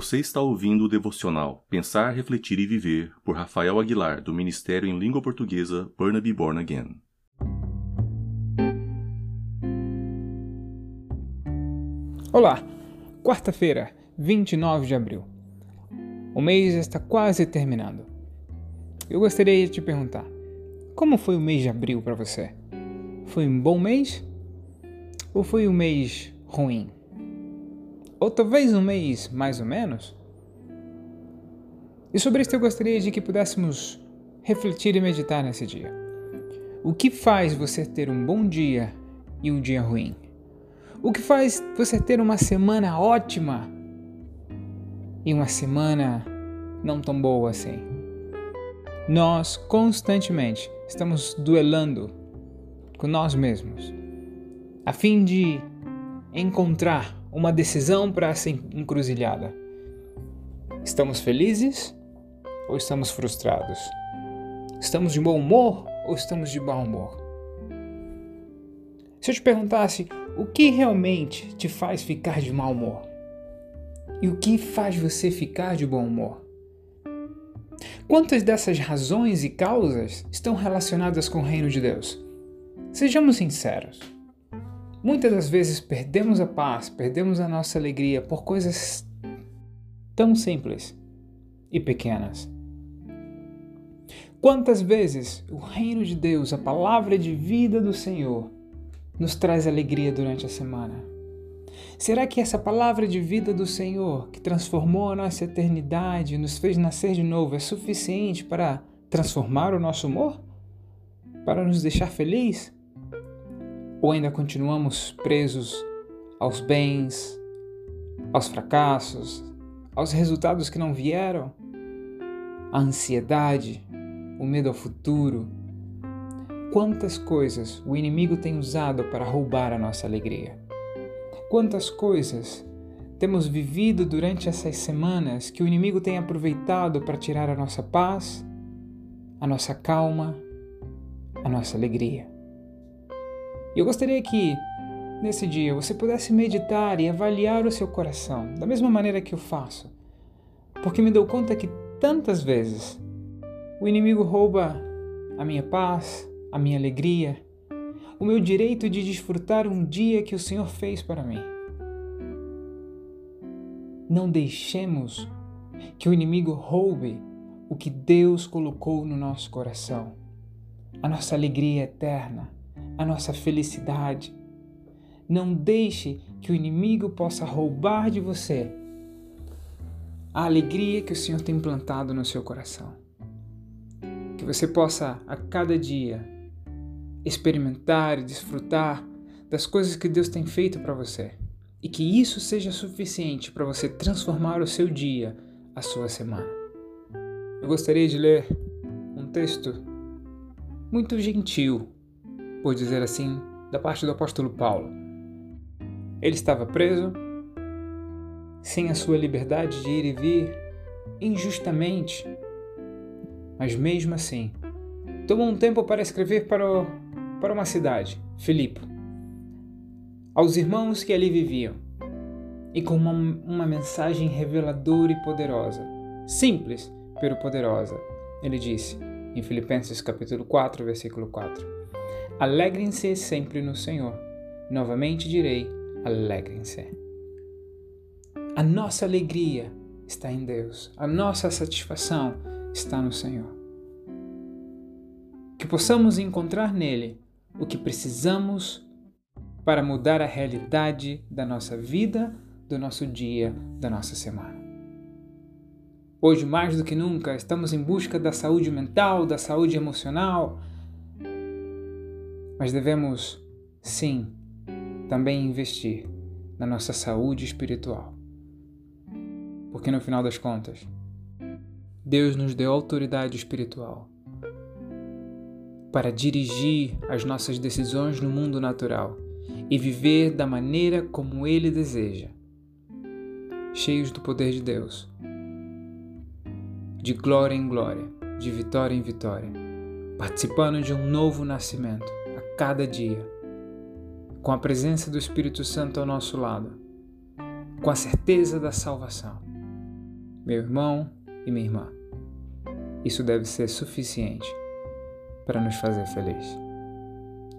Você está ouvindo o devocional Pensar, Refletir e Viver por Rafael Aguilar, do Ministério em Língua Portuguesa Burnaby Born Again. Olá, quarta-feira, 29 de abril. O mês está quase terminando. Eu gostaria de te perguntar: como foi o mês de abril para você? Foi um bom mês? Ou foi um mês ruim? Ou talvez um mês mais ou menos? E sobre isso eu gostaria de que pudéssemos refletir e meditar nesse dia. O que faz você ter um bom dia e um dia ruim? O que faz você ter uma semana ótima e uma semana não tão boa assim? Nós constantemente estamos duelando com nós mesmos a fim de encontrar uma decisão para essa encruzilhada. Estamos felizes ou estamos frustrados? Estamos de bom humor ou estamos de mau humor? Se eu te perguntasse o que realmente te faz ficar de mau humor? E o que faz você ficar de bom humor? Quantas dessas razões e causas estão relacionadas com o reino de Deus? Sejamos sinceros. Muitas das vezes perdemos a paz, perdemos a nossa alegria por coisas tão simples e pequenas. Quantas vezes o reino de Deus, a palavra de vida do Senhor, nos traz alegria durante a semana? Será que essa palavra de vida do Senhor, que transformou a nossa eternidade nos fez nascer de novo, é suficiente para transformar o nosso humor? Para nos deixar felizes? Ou ainda continuamos presos aos bens, aos fracassos, aos resultados que não vieram? A ansiedade, o medo ao futuro. Quantas coisas o inimigo tem usado para roubar a nossa alegria? Quantas coisas temos vivido durante essas semanas que o inimigo tem aproveitado para tirar a nossa paz, a nossa calma, a nossa alegria? Eu gostaria que, nesse dia, você pudesse meditar e avaliar o seu coração, da mesma maneira que eu faço. Porque me dou conta que tantas vezes o inimigo rouba a minha paz, a minha alegria, o meu direito de desfrutar um dia que o Senhor fez para mim. Não deixemos que o inimigo roube o que Deus colocou no nosso coração, a nossa alegria eterna a nossa felicidade. Não deixe que o inimigo possa roubar de você a alegria que o Senhor tem plantado no seu coração. Que você possa a cada dia experimentar e desfrutar das coisas que Deus tem feito para você e que isso seja suficiente para você transformar o seu dia, a sua semana. Eu gostaria de ler um texto muito gentil por dizer assim, da parte do apóstolo Paulo. Ele estava preso, sem a sua liberdade de ir e vir, injustamente, mas mesmo assim, tomou um tempo para escrever para, o, para uma cidade, Filipe, aos irmãos que ali viviam, e com uma, uma mensagem reveladora e poderosa, simples, pero poderosa. Ele disse, em Filipenses capítulo 4, versículo 4. Alegrem-se sempre no Senhor. Novamente direi: alegrem-se. A nossa alegria está em Deus, a nossa satisfação está no Senhor. Que possamos encontrar nele o que precisamos para mudar a realidade da nossa vida, do nosso dia, da nossa semana. Hoje, mais do que nunca, estamos em busca da saúde mental, da saúde emocional, mas devemos, sim, também investir na nossa saúde espiritual. Porque no final das contas, Deus nos deu autoridade espiritual para dirigir as nossas decisões no mundo natural e viver da maneira como Ele deseja, cheios do poder de Deus, de glória em glória, de vitória em vitória, participando de um novo nascimento cada dia, com a presença do Espírito Santo ao nosso lado, com a certeza da salvação. meu irmão e minha irmã. Isso deve ser suficiente para nos fazer felizes.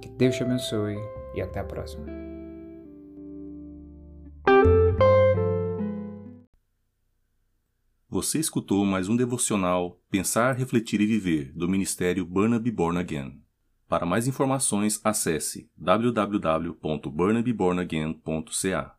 Que Deus te abençoe e até a próxima. Você escutou mais um devocional Pensar, Refletir e Viver do Ministério Burnaby Born Again. Para mais informações, acesse www.burnabybornagain.ca.